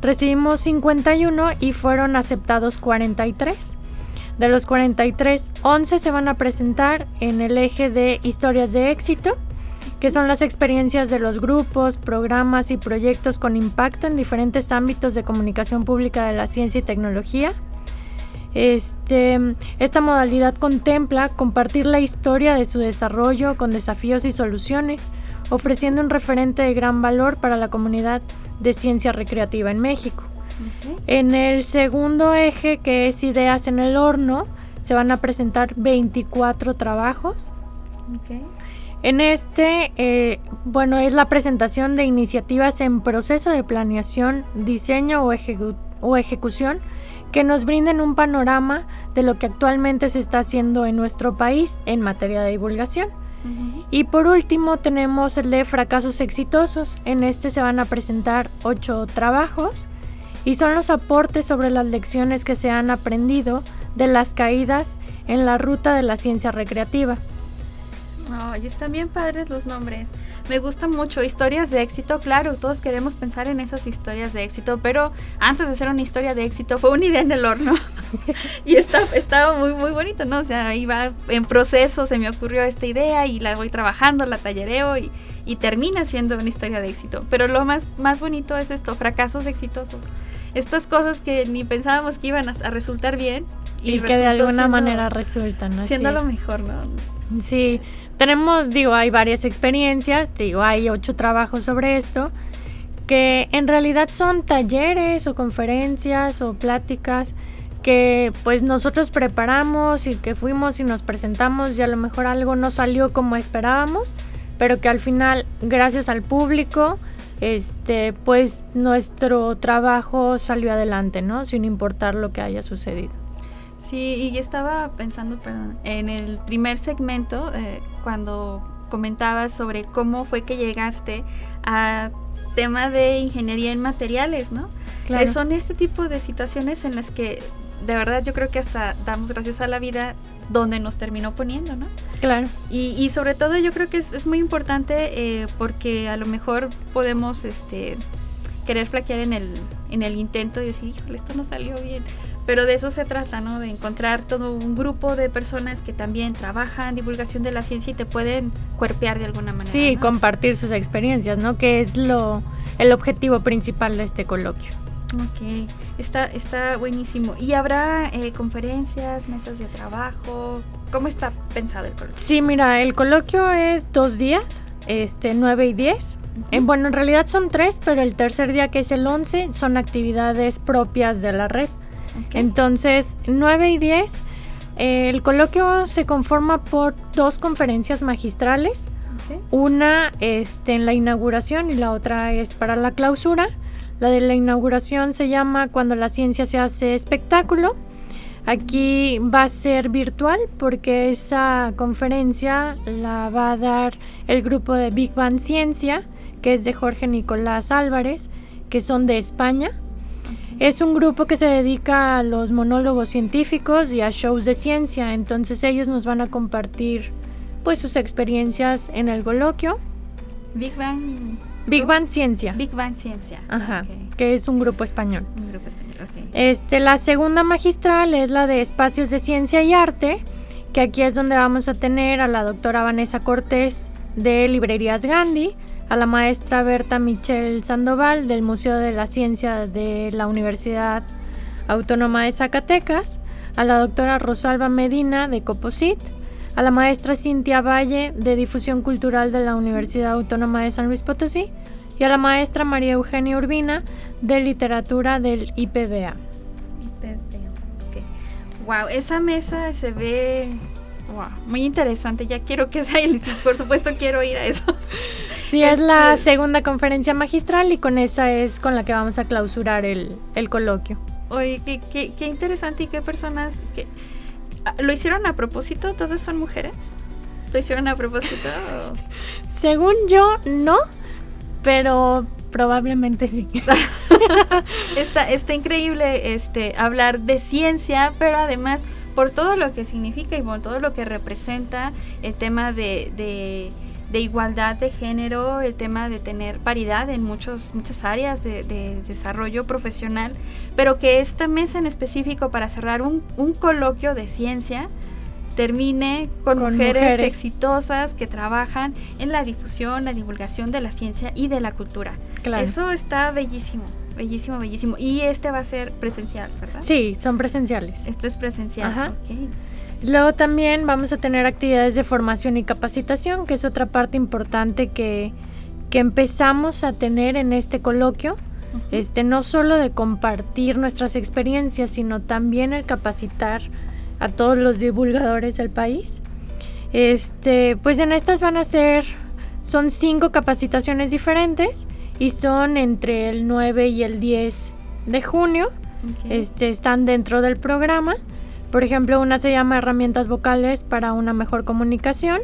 Recibimos 51 y fueron aceptados 43. De los 43, 11 se van a presentar en el eje de historias de éxito, que son las experiencias de los grupos, programas y proyectos con impacto en diferentes ámbitos de comunicación pública de la ciencia y tecnología. Este, esta modalidad contempla compartir la historia de su desarrollo con desafíos y soluciones, ofreciendo un referente de gran valor para la comunidad de ciencia recreativa en México. En el segundo eje, que es Ideas en el Horno, se van a presentar 24 trabajos. En este, eh, bueno, es la presentación de iniciativas en proceso de planeación, diseño o, o ejecución que nos brinden un panorama de lo que actualmente se está haciendo en nuestro país en materia de divulgación. Y por último tenemos el de fracasos exitosos. En este se van a presentar ocho trabajos y son los aportes sobre las lecciones que se han aprendido de las caídas en la ruta de la ciencia recreativa. Ay, están bien padres los nombres. Me gustan mucho. Historias de éxito, claro, todos queremos pensar en esas historias de éxito, pero antes de ser una historia de éxito fue una idea en el horno. (laughs) y está, estaba muy, muy bonito, ¿no? O sea, iba en proceso, se me ocurrió esta idea y la voy trabajando, la tallereo y, y termina siendo una historia de éxito. Pero lo más, más bonito es esto, fracasos exitosos. Estas cosas que ni pensábamos que iban a, resultar bien. Y, que de alguna manera resultan, ¿no? Siendo lo mejor, ¿no? Sí, tenemos, digo, hay varias experiencias, digo, hay ocho trabajos sobre esto, que en realidad son talleres o conferencias o pláticas que pues nosotros preparamos y que fuimos y nos presentamos y a lo mejor algo no salió como esperábamos, pero que al final, gracias al público, este, pues nuestro trabajo salió adelante, ¿no? Sin importar lo que haya sucedido. Sí, y estaba pensando, perdón, en el primer segmento, eh, cuando comentabas sobre cómo fue que llegaste a tema de ingeniería en materiales, ¿no? Claro. Eh, son este tipo de situaciones en las que de verdad yo creo que hasta damos gracias a la vida donde nos terminó poniendo, ¿no? Claro. Y, y sobre todo yo creo que es, es muy importante eh, porque a lo mejor podemos este, querer flaquear en el, en el intento y decir, híjole, esto no salió bien. Pero de eso se trata, ¿no? De encontrar todo un grupo de personas que también trabajan divulgación de la ciencia y te pueden cuerpear de alguna manera. Sí, compartir sus experiencias, ¿no? Que es lo, el objetivo principal de este coloquio. Ok, está, está buenísimo. ¿Y habrá eh, conferencias, mesas de trabajo? ¿Cómo está pensado el coloquio? Sí, mira, el coloquio es dos días, este, 9 y 10. Eh, bueno, en realidad son tres, pero el tercer día, que es el 11, son actividades propias de la red. Okay. Entonces, 9 y 10, eh, el coloquio se conforma por dos conferencias magistrales. Okay. Una este, en la inauguración y la otra es para la clausura. La de la inauguración se llama Cuando la ciencia se hace espectáculo. Aquí va a ser virtual porque esa conferencia la va a dar el grupo de Big Bang Ciencia, que es de Jorge Nicolás Álvarez, que son de España. Okay. Es un grupo que se dedica a los monólogos científicos y a shows de ciencia, entonces ellos nos van a compartir pues sus experiencias en el coloquio. Big Bang Big Bang Ciencia. Big Bang Ciencia. Ajá. Okay. Que es un grupo español. Un grupo español, ok. Este, la segunda magistral es la de Espacios de Ciencia y Arte, que aquí es donde vamos a tener a la doctora Vanessa Cortés de Librerías Gandhi, a la maestra Berta Michelle Sandoval del Museo de la Ciencia de la Universidad Autónoma de Zacatecas, a la doctora Rosalba Medina de Coposit, a la maestra Cintia Valle de Difusión Cultural de la Universidad Autónoma de San Luis Potosí y a la maestra María Eugenia Urbina de Literatura del IPBA. Okay. Wow, esa mesa se ve muy interesante. Ya quiero que sea (laughs) por supuesto quiero ir a eso. Sí, es, es la segunda conferencia magistral y con esa es con la que vamos a clausurar el, el coloquio. Oye, qué, qué, qué interesante y qué personas... Qué, ¿Lo hicieron a propósito? ¿Todas son mujeres? ¿Lo hicieron a propósito? (laughs) Según yo, no, pero probablemente sí. (laughs) está, está increíble este, hablar de ciencia, pero además por todo lo que significa y por todo lo que representa el tema de, de, de igualdad de género, el tema de tener paridad en muchos, muchas áreas de, de, desarrollo profesional, pero que esta mesa en específico para cerrar un, un coloquio de ciencia termine con, con mujeres, mujeres, exitosas que trabajan en la difusión, la divulgación de la ciencia y de la cultura. Claro. Eso está bellísimo. Bellísimo, bellísimo. Y este va a ser presencial, ¿verdad? Sí, son presenciales. Este es presencial. Ajá. Okay. Luego también vamos a tener actividades de formación y capacitación, que es otra parte importante que, que empezamos a tener en este coloquio. Uh -huh. Este, no solo de compartir nuestras experiencias, sino también el capacitar a todos los divulgadores del país. Este, pues en estas van a ser, son cinco capacitaciones diferentes y son entre el 9 y el 10 de junio. Okay. Este, están dentro del programa. Por ejemplo, una se llama Herramientas vocales para una mejor comunicación,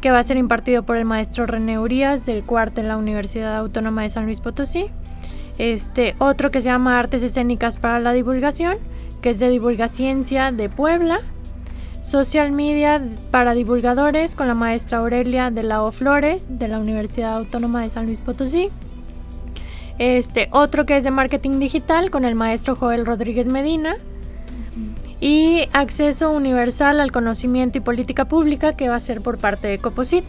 que va a ser impartido por el maestro René Urias del cuarto en la Universidad Autónoma de San Luis Potosí. Este, otro que se llama Artes Escénicas para la Divulgación, que es de Divulgaciencia de Puebla. Social Media para Divulgadores con la maestra Aurelia de la Flores de la Universidad Autónoma de San Luis Potosí. Este, otro que es de Marketing Digital con el maestro Joel Rodríguez Medina. Y Acceso Universal al Conocimiento y Política Pública que va a ser por parte de Coposit.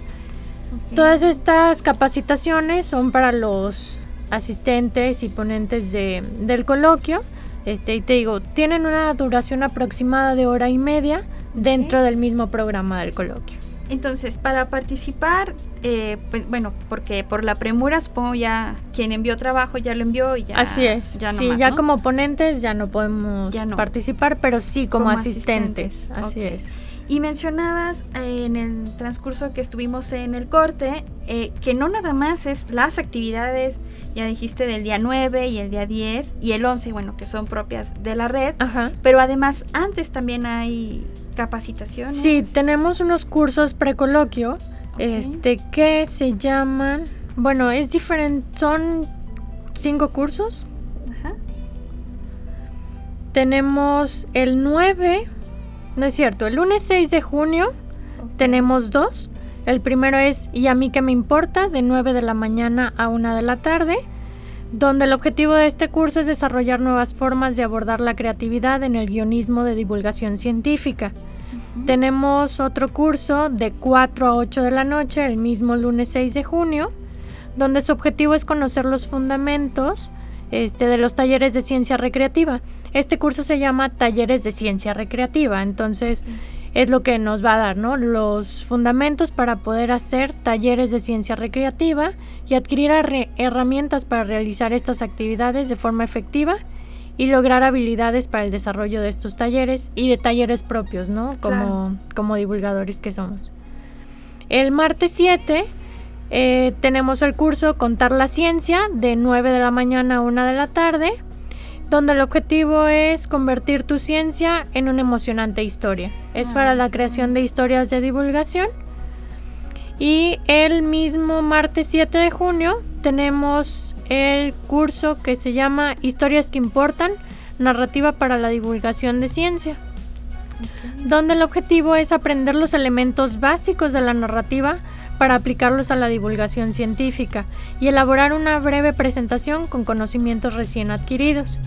Todas estas capacitaciones son para los asistentes y ponentes de, del coloquio. Este, y te digo, tienen una duración aproximada de hora y media dentro del mismo programa del coloquio. Entonces, para participar, eh, pues bueno, porque por la premura supongo ya quien envió trabajo ya lo envió y ya. Así es. Ya sí, ya como ponentes ya no podemos participar, pero sí como, asistentes. Así es. Y mencionabas eh, en el transcurso que estuvimos en el corte eh, que no nada más es las actividades, ya dijiste del día 9 y el día 10 y el 11, bueno, que son propias de la red, pero además antes también hay capacitaciones. Sí, tenemos unos cursos precoloquio este, que se llaman, bueno, es diferente, son cinco cursos. Ajá. Tenemos el 9 no es cierto, el lunes 6 de junio tenemos dos. El primero es Y a mí que me importa, de 9 de la mañana a 1 de la tarde, donde el objetivo de este curso es desarrollar nuevas formas de abordar la creatividad en el guionismo de divulgación científica. Tenemos otro curso de 4 a 8 de la noche, el mismo lunes 6 de junio, donde su objetivo es conocer los fundamentos este, de los talleres de ciencia recreativa. Este curso se llama Talleres de Ciencia Recreativa, entonces es lo que nos va a dar, ¿no? Los fundamentos para poder hacer talleres de ciencia recreativa y adquirir herramientas para realizar estas actividades de forma efectiva y lograr habilidades para el desarrollo de estos talleres y de talleres propios, ¿no? Como, como divulgadores que somos. El martes 7 eh, tenemos el curso Contar la Ciencia de 9 de la mañana a 1 de la tarde, donde el objetivo es convertir tu ciencia en una emocionante historia. Es ah, para la creación de historias de divulgación. Y el mismo martes 7 de junio tenemos el curso que se llama Historias que importan, narrativa para la divulgación de ciencia, donde el objetivo es aprender los elementos básicos de la narrativa para aplicarlos a la divulgación científica y elaborar una breve presentación con conocimientos recién adquiridos.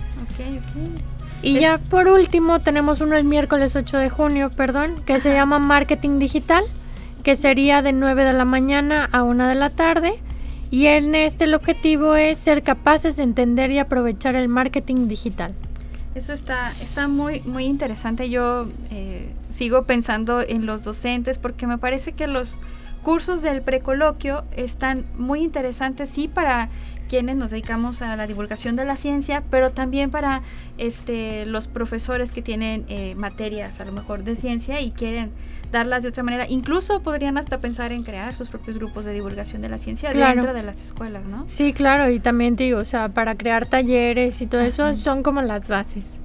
Y ya por último tenemos uno el miércoles 8 de junio, perdón, que se llama Marketing Digital, que sería de 9 de la mañana a 1 de la tarde. Y en este el objetivo es ser capaces de entender y aprovechar el marketing digital. Eso está, está muy, muy interesante. Yo eh, sigo pensando en los docentes porque me parece que los cursos del precoloquio están muy interesantes, sí, para quienes nos dedicamos a la divulgación de la ciencia, pero también para este, los profesores que tienen eh, materias a lo mejor de ciencia y quieren darlas de otra manera. Incluso podrían hasta pensar en crear sus propios grupos de divulgación de la ciencia dentro de las escuelas, ¿no? Sí, claro, y también digo, o sea, para crear talleres y todo eso son como las bases.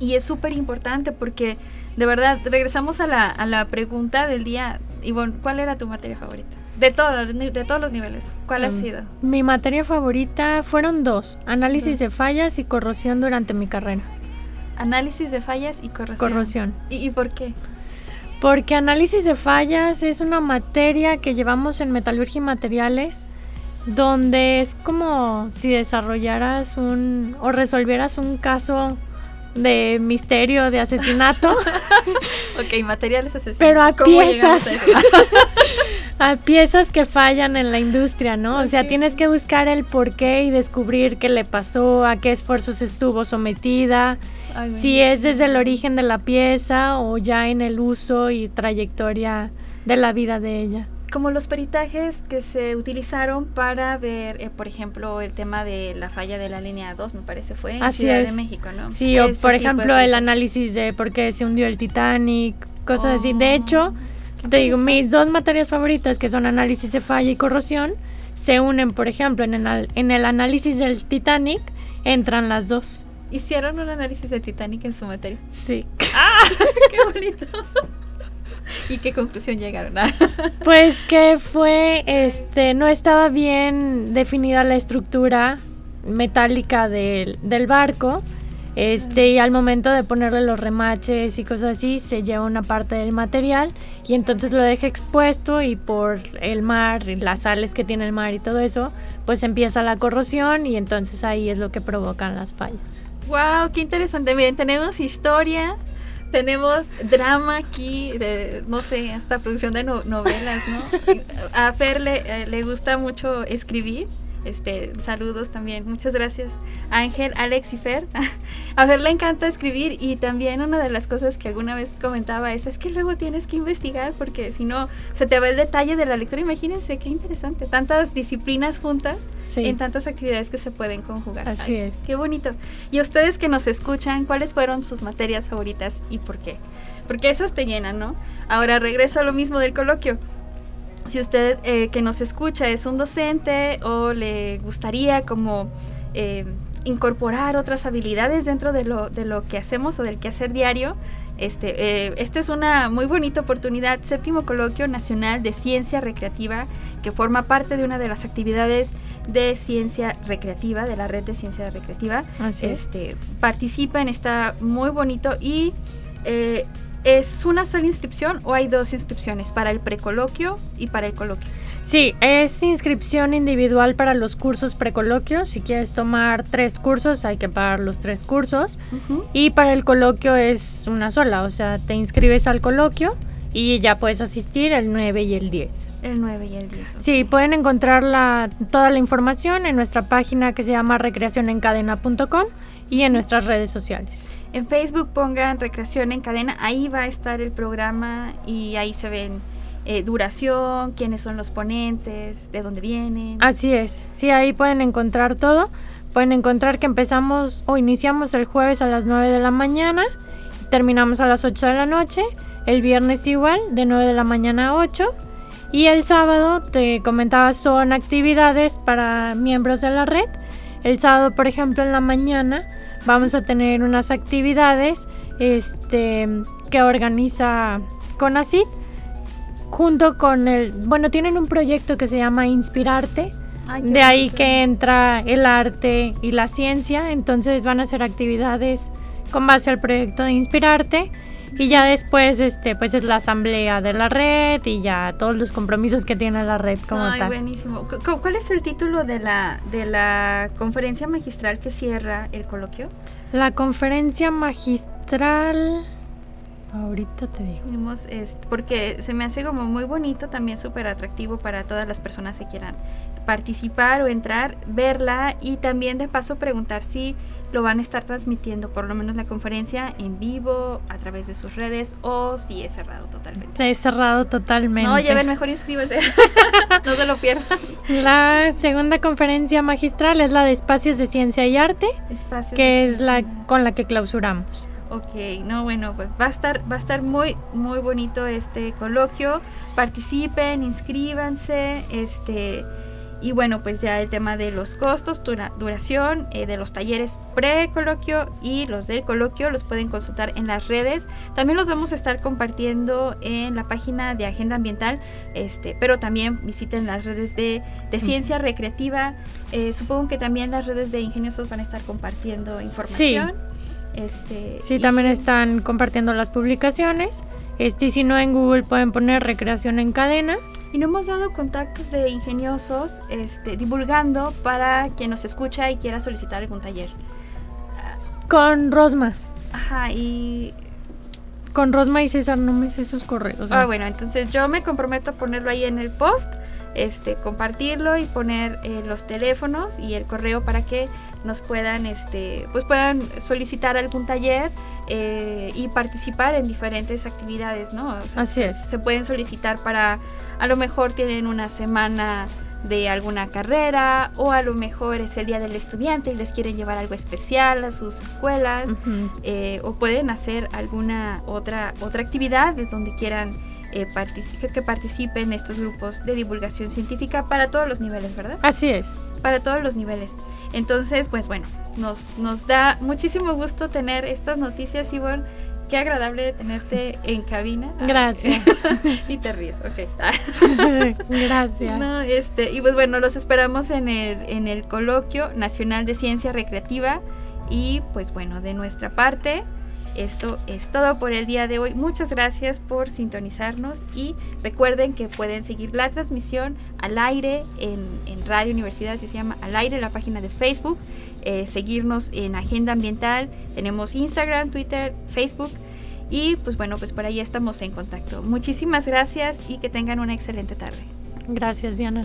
Y es súper importante porque de verdad, regresamos a la, a la pregunta del día. Ivonne, ¿cuál era tu materia favorita? De, todas, de, todos los niveles. ¿Cuál ha em, sido? Mi materia favorita fueron dos. Análisis de fallas y corrosión durante mi carrera. Análisis de fallas y corrosión. Corrosión. ¿Y, y por qué? Porque análisis de fallas es una materia que llevamos en metalurgia y materiales donde es como si desarrollaras un o resolvieras un caso de misterio, de asesinato. (laughs) ok, materiales asesinatos. Pero a piezas. (laughs) A, piezas que fallan en la industria, ¿no? O sea, tienes que buscar el por qué y descubrir qué le pasó, a qué esfuerzos estuvo sometida, si es desde el origen de la pieza o ya en el uso y trayectoria de la vida de ella como los peritajes que se utilizaron para ver, eh, por ejemplo, el tema de la falla de la línea 2, me parece, fue en Ciudad de México, ¿no? Sí, o por ejemplo el análisis de por qué se hundió el Titanic, cosas así. De hecho, oh, te digo, mis dos materias favoritas, que son análisis de falla y corrosión, se unen, por ejemplo, en el, en el análisis del Titanic, entran las dos. ¿Hicieron un análisis del Titanic en su materia? Sí. ¡Ah! (laughs) ¡Qué bonito! ¿Y qué conclusión llegaron? (laughs) pues que fue, este, no estaba bien definida la estructura metálica del, del barco. Este, y al momento de ponerle los remaches y cosas así, se lleva una parte del material y entonces lo deja expuesto y por el mar, las sales que tiene el mar y todo eso, pues empieza la corrosión y entonces ahí es lo que provocan las fallas. ¡Wow! ¡Qué interesante! Miren, tenemos historia, tenemos drama aquí, de, no sé, hasta producción de novelas, ¿no? (laughs) A Fer le, eh, le gusta mucho escribir. Este, saludos también, muchas gracias Ángel, Alex y Fer. (laughs) A Fer le encanta escribir y también una de las cosas que alguna vez comentaba es, es que luego tienes que investigar porque si no se te va el detalle de la lectura. Imagínense qué interesante, tantas disciplinas juntas en tantas actividades que se pueden conjugar. Así es. Qué bonito. Y ustedes que nos escuchan, ¿cuáles fueron sus materias favoritas y por qué? Porque esas te llenan, ¿no? Ahora regreso a lo mismo del coloquio si usted eh, que nos escucha es un docente o le gustaría como eh, incorporar otras habilidades dentro de lo, de lo que hacemos o del quehacer diario, este, eh, esta es una muy bonita oportunidad, séptimo coloquio nacional de ciencia recreativa, que forma parte de una de las actividades de ciencia recreativa, de la red de ciencia recreativa. Así este, Participan, está muy bonito y ¿Es una sola inscripción o hay dos inscripciones para el precoloquio y para el coloquio? Sí, es inscripción individual para los cursos precoloquios. Si quieres tomar tres cursos, hay que pagar los tres cursos. Y para el coloquio es una sola, o sea, te inscribes al coloquio y ya puedes asistir el 9 y el 10. El 9 y el 10. Sí, pueden encontrar la, toda la información en nuestra página que se llama recreacionencadena.com y en nuestras redes sociales. En Facebook pongan Recreación en Cadena, ahí va a estar el programa y ahí se ven eh, duración, quiénes son los ponentes, de dónde vienen. Así es, sí, ahí pueden encontrar todo. Pueden encontrar que empezamos o iniciamos el jueves a las 9 de la mañana, terminamos a las 8 de la noche, el viernes igual, de 9 de la mañana a 8. Y el sábado, te comentaba, son actividades para miembros de la red. El sábado, por ejemplo, en la mañana vamos a tener unas actividades este, que organiza CONACYT junto con el, bueno, tienen un proyecto que se llama Inspirarte. de ahí que entra el arte y la ciencia, entonces van a hacer actividades con base al proyecto de Inspirarte y ya después, este, pues es la asamblea de la red y ya todos los compromisos que tiene la red como Ay, tal. buenísimo. ¿Cuál es el título de la, de la conferencia magistral que cierra el coloquio? La conferencia magistral... Ahorita te digo. porque se me hace como muy bonito, también súper atractivo para todas las personas que quieran participar o entrar, verla y también de paso preguntar si lo van a estar transmitiendo, por lo menos la conferencia en vivo, a través de sus redes o si es cerrado totalmente. Es cerrado totalmente. No, lleven mejor inscríbase. (laughs) no se lo pierdan. La segunda conferencia magistral es la de Espacios de Ciencia y Arte, que es la con la que clausuramos. Ok, no, bueno, pues va a estar, va a estar muy, muy bonito este coloquio. Participen, inscríbanse, este y bueno, pues ya el tema de los costos, duración eh, de los talleres pre-coloquio y los del coloquio los pueden consultar en las redes. También los vamos a estar compartiendo en la página de Agenda Ambiental, este, pero también visiten las redes de, ciencia recreativa. Eh, supongo que también las redes de ingeniosos van a estar compartiendo información. Este, sí, también están compartiendo las publicaciones. Este, y si no, en Google pueden poner recreación en cadena. Y no hemos dado contactos de ingeniosos este, divulgando para quien nos escucha y quiera solicitar algún taller. Con Rosma. Ajá, y con Rosma y César no me sé sus correos. Ah, bueno, entonces yo me comprometo a ponerlo ahí en el post, este, compartirlo y poner eh, los teléfonos y el correo para que nos puedan, este, pues puedan solicitar algún taller eh, y participar en diferentes actividades, ¿no? Así es. Se pueden solicitar para, a lo mejor tienen una semana de alguna carrera o a lo mejor es el día del estudiante y les quieren llevar algo especial a sus escuelas eh, o pueden hacer alguna otra otra actividad de donde quieran eh, que participen estos grupos de divulgación científica para todos los niveles, ¿verdad? Así es. Para todos los niveles. Entonces, pues bueno, nos, nos da muchísimo gusto tener estas noticias, Ivonne, qué agradable tenerte en cabina. Gracias. (laughs) y te ríes, ok. (laughs) Gracias. No, este, y pues bueno, los esperamos en el, en el Coloquio Nacional de Ciencia Recreativa. Y pues bueno, de nuestra parte, esto es todo por el día de hoy. Muchas gracias por sintonizarnos y recuerden que pueden seguir la transmisión al aire en, Radio Universidad, así se llama al aire, la página de Facebook, eh, seguirnos en Agenda Ambiental, tenemos Instagram, Twitter, Facebook y pues bueno, pues por ahí estamos en contacto. Muchísimas gracias y que tengan una excelente tarde. Gracias, Diana.